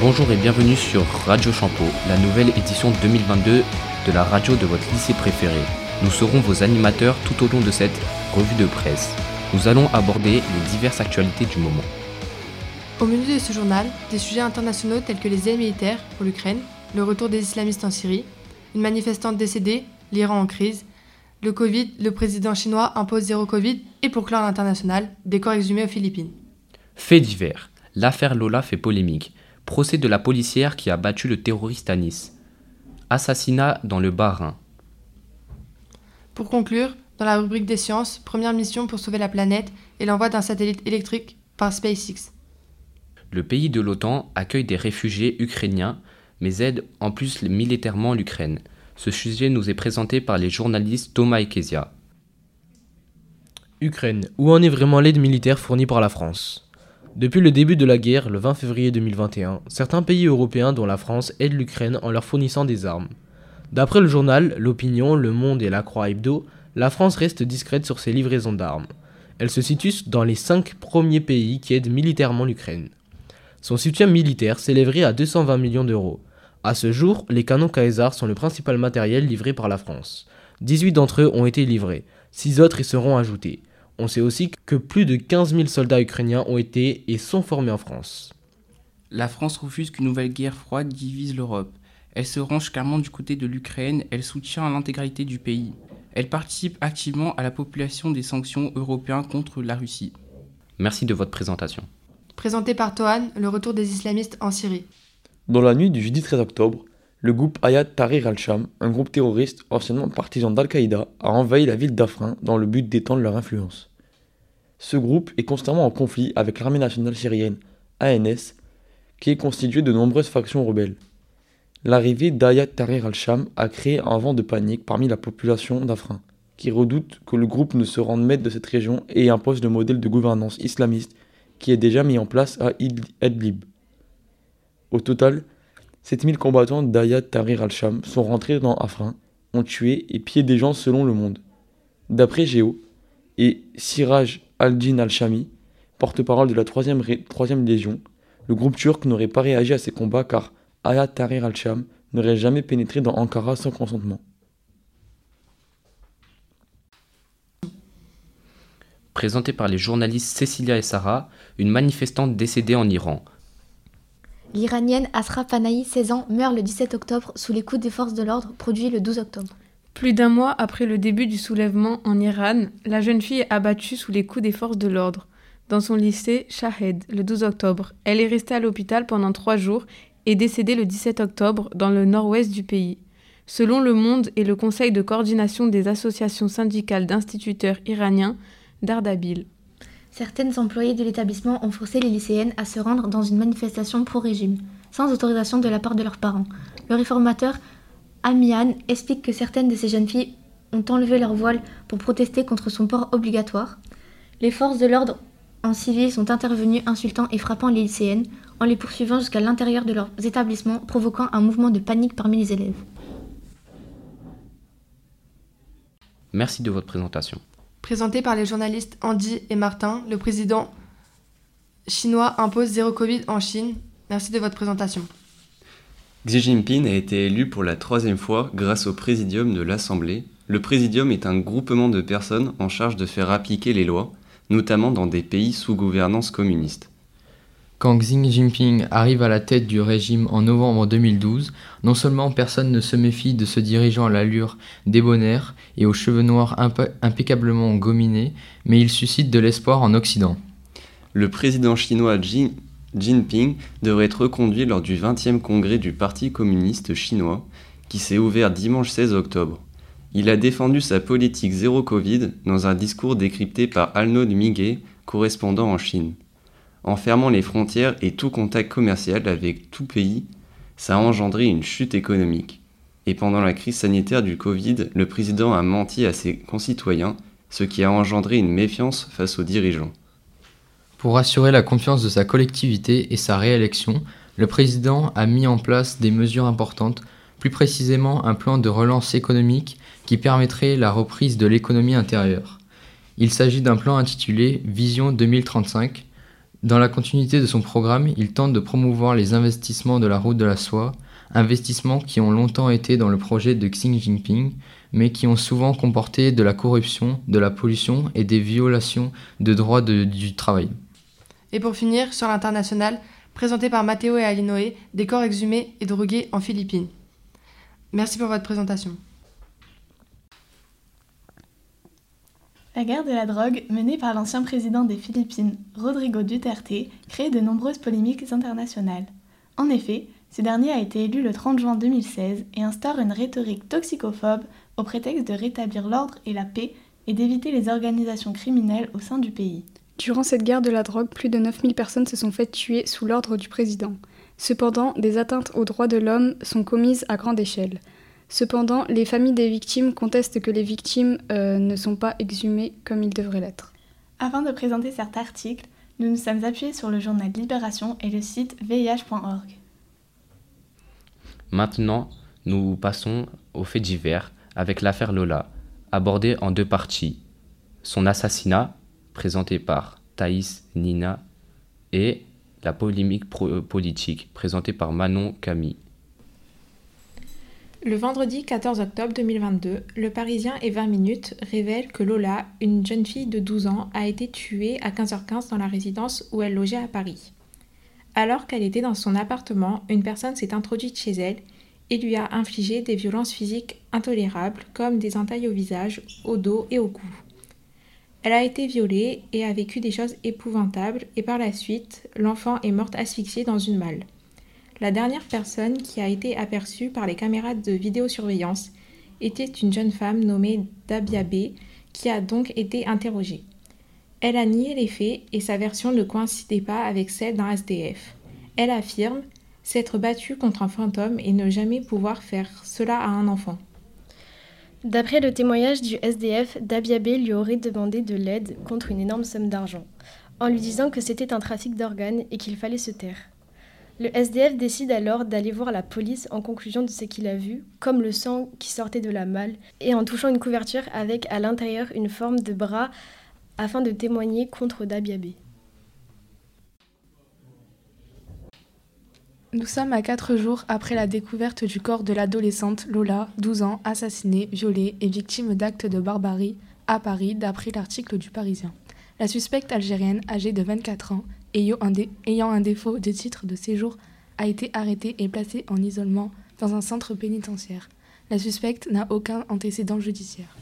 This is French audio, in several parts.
Bonjour et bienvenue sur Radio Champeau, la nouvelle édition 2022 de la radio de votre lycée préféré. Nous serons vos animateurs tout au long de cette revue de presse. Nous allons aborder les diverses actualités du moment. Au menu de ce journal, des sujets internationaux tels que les aides militaires pour l'Ukraine, le retour des islamistes en Syrie, une manifestante décédée, l'Iran en crise, le Covid, le président chinois impose zéro Covid et pour clore l'international, des corps exhumés aux Philippines. Fait divers. L'affaire Lola fait polémique. Procès de la policière qui a battu le terroriste à Nice. Assassinat dans le Bas-Rhin. Pour conclure, dans la rubrique des sciences, première mission pour sauver la planète et l'envoi d'un satellite électrique par SpaceX. Le pays de l'OTAN accueille des réfugiés ukrainiens, mais aide en plus militairement l'Ukraine. Ce sujet nous est présenté par les journalistes Thomas et Kezia. Ukraine. Où en est vraiment l'aide militaire fournie par la France? Depuis le début de la guerre, le 20 février 2021, certains pays européens dont la France aident l'Ukraine en leur fournissant des armes. D'après le journal L'Opinion, Le Monde et La Croix Hebdo, la France reste discrète sur ses livraisons d'armes. Elle se situe dans les cinq premiers pays qui aident militairement l'Ukraine. Son soutien militaire s'élèverait à 220 millions d'euros. À ce jour, les canons Caesar sont le principal matériel livré par la France. 18 d'entre eux ont été livrés, 6 autres y seront ajoutés. On sait aussi que plus de 15 000 soldats ukrainiens ont été et sont formés en France. La France refuse qu'une nouvelle guerre froide divise l'Europe. Elle se range clairement du côté de l'Ukraine, elle soutient l'intégralité du pays. Elle participe activement à la population des sanctions européennes contre la Russie. Merci de votre présentation. Présenté par Tohan, le retour des islamistes en Syrie. Dans la nuit du jeudi 13 octobre, le groupe Ayat Tahrir al-Sham, un groupe terroriste anciennement partisan d'Al-Qaïda, a envahi la ville d'Afrin dans le but d'étendre leur influence. Ce groupe est constamment en conflit avec l'armée nationale syrienne, ANS, qui est constituée de nombreuses factions rebelles. L'arrivée d'Ayat Tahrir al-Sham a créé un vent de panique parmi la population d'Afrin, qui redoute que le groupe ne se rende maître de cette région et impose le modèle de gouvernance islamiste qui est déjà mis en place à Idlib. Au total, 7000 combattants d'Ayat Tahrir al-Sham sont rentrés dans Afrin, ont tué et pillé des gens selon le monde. D'après Géo et Siraj al-Din al-Shami, porte-parole de la 3e, Légion, le groupe turc n'aurait pas réagi à ces combats car Ayat Tahrir al-Sham n'aurait jamais pénétré dans Ankara sans consentement. Présenté par les journalistes Cecilia et Sarah, une manifestante décédée en Iran. L'Iranienne Asra Panahi, 16 ans, meurt le 17 octobre sous les coups des forces de l'ordre produits le 12 octobre. Plus d'un mois après le début du soulèvement en Iran, la jeune fille est abattue sous les coups des forces de l'ordre. Dans son lycée Shahed, le 12 octobre, elle est restée à l'hôpital pendant trois jours est décédée le 17 octobre dans le nord-ouest du pays. Selon Le Monde et le Conseil de coordination des associations syndicales d'instituteurs iraniens d'Ardabil. Certaines employées de l'établissement ont forcé les lycéennes à se rendre dans une manifestation pro-régime, sans autorisation de la part de leurs parents. Le réformateur Amian explique que certaines de ces jeunes filles ont enlevé leur voile pour protester contre son port obligatoire. Les forces de l'ordre en civil sont intervenues insultant et frappant les lycéennes en les poursuivant jusqu'à l'intérieur de leurs établissements, provoquant un mouvement de panique parmi les élèves. Merci de votre présentation. Présenté par les journalistes Andy et Martin, le président chinois impose zéro Covid en Chine. Merci de votre présentation. Xi Jinping a été élu pour la troisième fois grâce au Présidium de l'Assemblée. Le Présidium est un groupement de personnes en charge de faire appliquer les lois, notamment dans des pays sous gouvernance communiste. Quand Xi Jinping arrive à la tête du régime en novembre 2012, non seulement personne ne se méfie de ce dirigeant à l'allure débonnaire et aux cheveux noirs impeccablement gominés, mais il suscite de l'espoir en Occident. Le président chinois Xi Jinping devrait être reconduit lors du 20e congrès du Parti communiste chinois, qui s'est ouvert dimanche 16 octobre. Il a défendu sa politique zéro Covid dans un discours décrypté par Alnaud Miguet, correspondant en Chine en fermant les frontières et tout contact commercial avec tout pays, ça a engendré une chute économique. Et pendant la crise sanitaire du Covid, le président a menti à ses concitoyens, ce qui a engendré une méfiance face aux dirigeants. Pour assurer la confiance de sa collectivité et sa réélection, le président a mis en place des mesures importantes, plus précisément un plan de relance économique qui permettrait la reprise de l'économie intérieure. Il s'agit d'un plan intitulé Vision 2035, Dans la continuité de son programme, il tente de promouvoir les investissements de la route de la soie, investissements qui ont longtemps été dans le projet de Xi Jinping, mais qui ont souvent comporté de la corruption, de la pollution et des violations de droits du travail. Et pour finir, sur l'international, présenté par Matteo et Alinoé, des corps exhumés et drogués en Philippines. Merci pour votre présentation. La guerre de la drogue, menée par l'ancien président des Philippines, Rodrigo Duterte, crée de nombreuses polémiques internationales. En effet, ce dernier a été élu le 30 juin 2016 et instaure une rhétorique toxicophobe au prétexte de rétablir l'ordre et la paix et d'éviter les organisations criminelles au sein du pays. Durant cette guerre de la drogue, plus de 9000 personnes se sont faites tuer sous l'ordre du président. Cependant, des atteintes aux droits de l'homme sont commises à grande échelle. Cependant, les familles des victimes contestent que les victimes euh, ne sont pas exhumées comme ils devraient l'être. Afin de présenter cet article, nous nous sommes appuyés sur le journal Libération et le site VIH.org. Maintenant, nous passons aux faits divers avec l'affaire Lola, abordée en deux parties. Son assassinat, présenté par Thaïs Nina, et la polémique politique, présentée par Manon Camille. Le vendredi 14 octobre 2022, le Parisien et 20 minutes révèle que Lola, une jeune fille de 12 ans, a été tuée à 15h15 dans la résidence où elle logeait à Paris. Alors qu'elle était dans son appartement, une personne s'est introduite chez elle et lui a infligé des violences physiques intolérables comme des entailles au visage, au dos et au cou. Elle a été violée et a vécu des choses épouvantables et par la suite, l'enfant est morte asphyxiée dans une malle. La dernière personne qui a été aperçue par les caméras de vidéosurveillance était une jeune femme nommée Dabia B, qui a donc été interrogée. Elle a nié les faits et sa version ne coïncidait pas avec celle d'un SDF. Elle affirme s'être battue contre un fantôme et ne jamais pouvoir faire cela à un enfant. D'après le témoignage du SDF, Dabiabé lui aurait demandé de l'aide contre une énorme somme d'argent, en lui disant que c'était un trafic d'organes et qu'il fallait se taire. Le SDF décide alors d'aller voir la police en conclusion de ce qu'il a vu, comme le sang qui sortait de la malle, et en touchant une couverture avec à l'intérieur une forme de bras afin de témoigner contre Dabiabé. Nous sommes à 4 jours après la découverte du corps de l'adolescente Lola, 12 ans, assassinée, violée et victime d'actes de barbarie à Paris, d'après l'article du Parisien. La suspecte algérienne, âgée de 24 ans, ayant un, défaut de titre de séjour, a été arrêtée et placée en isolement dans un centre pénitentiaire. La suspecte n'a aucun antécédent judiciaire.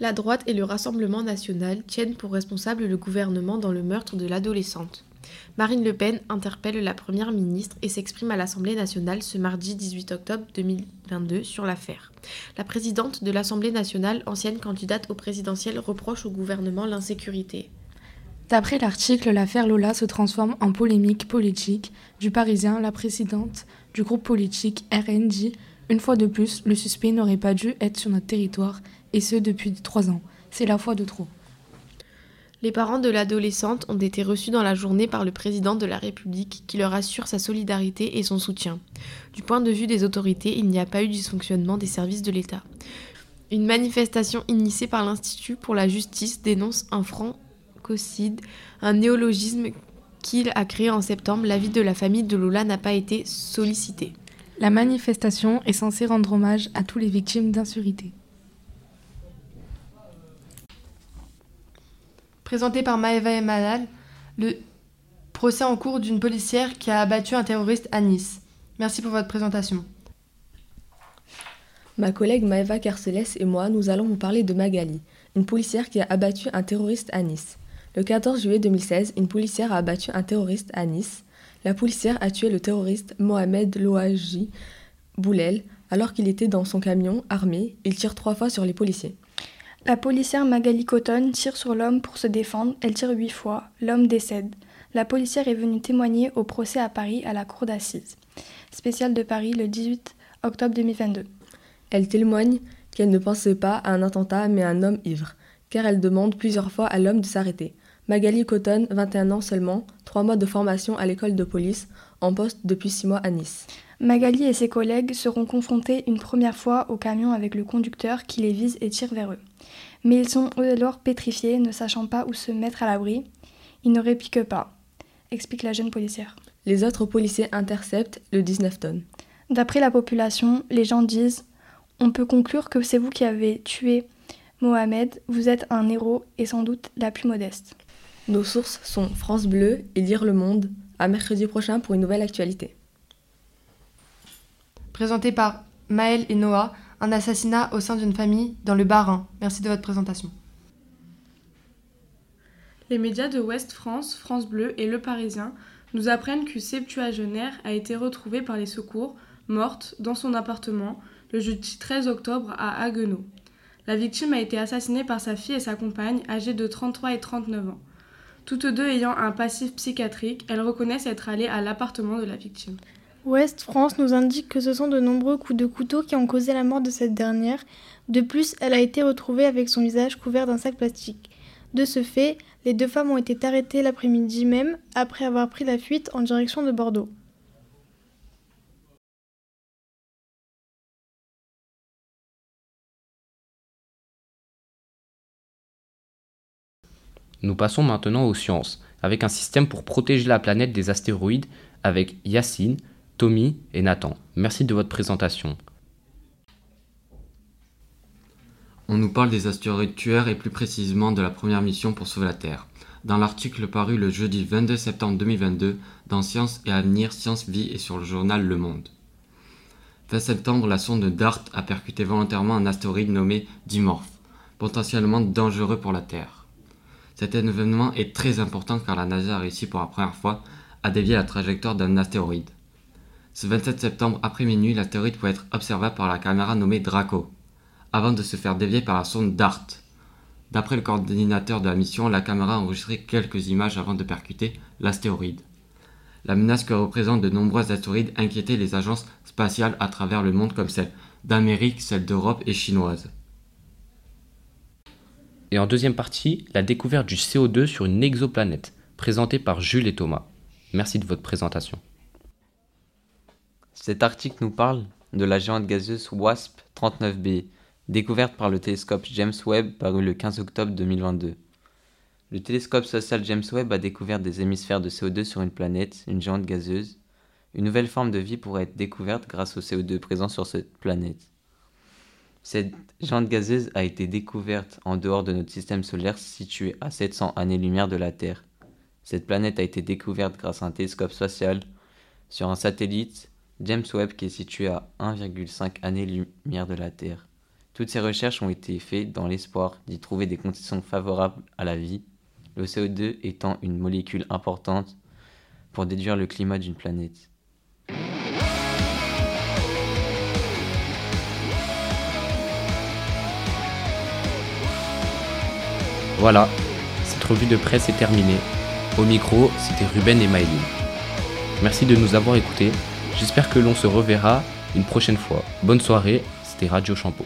La droite et le Rassemblement national tiennent pour responsable le gouvernement dans le meurtre de l'adolescente. Marine Le Pen interpelle la Première ministre et s'exprime à l'Assemblée nationale ce mardi 18 octobre 2022 sur l'affaire. La présidente de l'Assemblée nationale, ancienne candidate au présidentiel, reproche au gouvernement l'insécurité. D'après l'article, l'affaire Lola se transforme en polémique politique. Du Parisien, la présidente du groupe politique RNJ, une fois de plus, le suspect n'aurait pas dû être sur notre territoire, et ce depuis trois ans. C'est la fois de trop. Les parents de l'adolescente ont été reçus dans la journée par le président de la République qui leur assure sa solidarité et son soutien. Du point de vue des autorités, il n'y a pas eu dysfonctionnement des services de l'État. Une manifestation initiée par l'Institut pour la justice dénonce un un néologisme qu'il a créé en septembre. L'avis de la famille de Lola n'a pas été sollicité. La manifestation est censée rendre hommage à tous les victimes d'insurité. Présenté par Maëva et Manal, le procès en cours d'une policière qui a abattu un terroriste à Nice. Merci pour votre présentation. Ma collègue Maëva Carceles et moi, nous allons vous parler de Magali, une policière qui a abattu un terroriste à Nice. Le 14 juillet 2016, une policière a abattu un terroriste à Nice. La policière a tué le terroriste Mohamed Louaji Boulel alors qu'il était dans son camion armé. Il tire trois fois sur les policiers. La policière Magali Cotton tire sur l'homme pour se défendre. Elle tire huit fois. L'homme décède. La policière est venue témoigner au procès à Paris à la cour d'assises. Spécial de Paris le 18 octobre 2022. Elle témoigne qu'elle ne pensait pas à un attentat mais à un homme ivre, car elle demande plusieurs fois à l'homme de s'arrêter. Magali Cotton, 21 ans seulement, 3 mois de formation à l'école de police, en poste depuis 6 mois à Nice. Magali et ses collègues seront confrontés une première fois au camion avec le conducteur qui les vise et tire vers eux. Mais ils sont alors pétrifiés, ne sachant pas où se mettre à l'abri. Ils ne répliquent pas, explique la jeune policière. Les autres policiers interceptent le 19 tonnes. D'après la population, les gens disent On peut conclure que c'est vous qui avez tué Mohamed, vous êtes un héros et sans doute la plus modeste. Nos sources sont France Bleu et Lire le Monde. À mercredi prochain pour une nouvelle actualité. Présenté par Maël et Noah, un assassinat au sein d'une famille dans le Bas-Rhin. Merci de votre présentation. Les médias de Ouest France, France Bleu et Le Parisien nous apprennent qu'une septuagénaire a été retrouvée par les secours, morte, dans son appartement, le jeudi 13 octobre à Haguenau. La victime a été assassinée par sa fille et sa compagne, âgées de 33 et 39 ans. Toutes deux ayant un passif psychiatrique, elles reconnaissent être allées à l'appartement de la victime. Ouest France nous indique que ce sont de nombreux coups de couteau qui ont causé la mort de cette dernière. De plus, elle a été retrouvée avec son visage couvert d'un sac plastique. De ce fait, les deux femmes ont été arrêtées l'après-midi même après avoir pris la fuite en direction de Bordeaux. Nous passons maintenant aux sciences, avec un système pour protéger la planète des astéroïdes avec Yacine, Tommy et Nathan. Merci de votre présentation. On nous parle des astéroïdes tueurs et plus précisément de la première mission pour sauver la Terre. Dans l'article paru le jeudi 22 septembre 2022 dans Science et Avenir, Science Vie et sur le journal Le Monde. Fin septembre, la sonde DART a percuté volontairement un astéroïde nommé Dimorph, potentiellement dangereux pour la Terre. Cet événement est très important car la NASA a réussi pour la première fois à dévier la trajectoire d'un astéroïde. Ce 27 septembre après minuit, l'astéroïde pouvait être observable par la caméra nommée Draco, avant de se faire dévier par la sonde DART. D'après le coordinateur de la mission, la caméra a enregistré quelques images avant de percuter l'astéroïde. La menace que représentent de nombreux astéroïdes inquiétait les agences spatiales à travers le monde comme celle d'Amérique, celle d'Europe et chinoise. Et en deuxième partie, la découverte du CO2 sur une exoplanète, présentée par Jules et Thomas. Merci de votre présentation. Cet article nous parle de la géante gazeuse WASP 39b, découverte par le télescope James Webb paru le 15 octobre 2022. Le télescope spatial James Webb a découvert des hémisphères de CO2 sur une planète, une géante gazeuse. Une nouvelle forme de vie pourrait être découverte grâce au CO2 présent sur cette planète. Cette géante gazeuse a été découverte en dehors de notre système solaire situé à 700 années-lumière de la Terre. Cette planète a été découverte grâce à un télescope spatial sur un satellite James Webb qui est situé à 1,5 années-lumière de la Terre. Toutes ces recherches ont été faites dans l'espoir d'y trouver des conditions favorables à la vie, le CO2 étant une molécule importante pour déduire le climat d'une planète. Voilà, cette revue de presse est terminée. Au micro, c'était Ruben et Maëline. Merci de nous avoir écoutés. J'espère que l'on se reverra une prochaine fois. Bonne soirée, c'était Radio Champeau.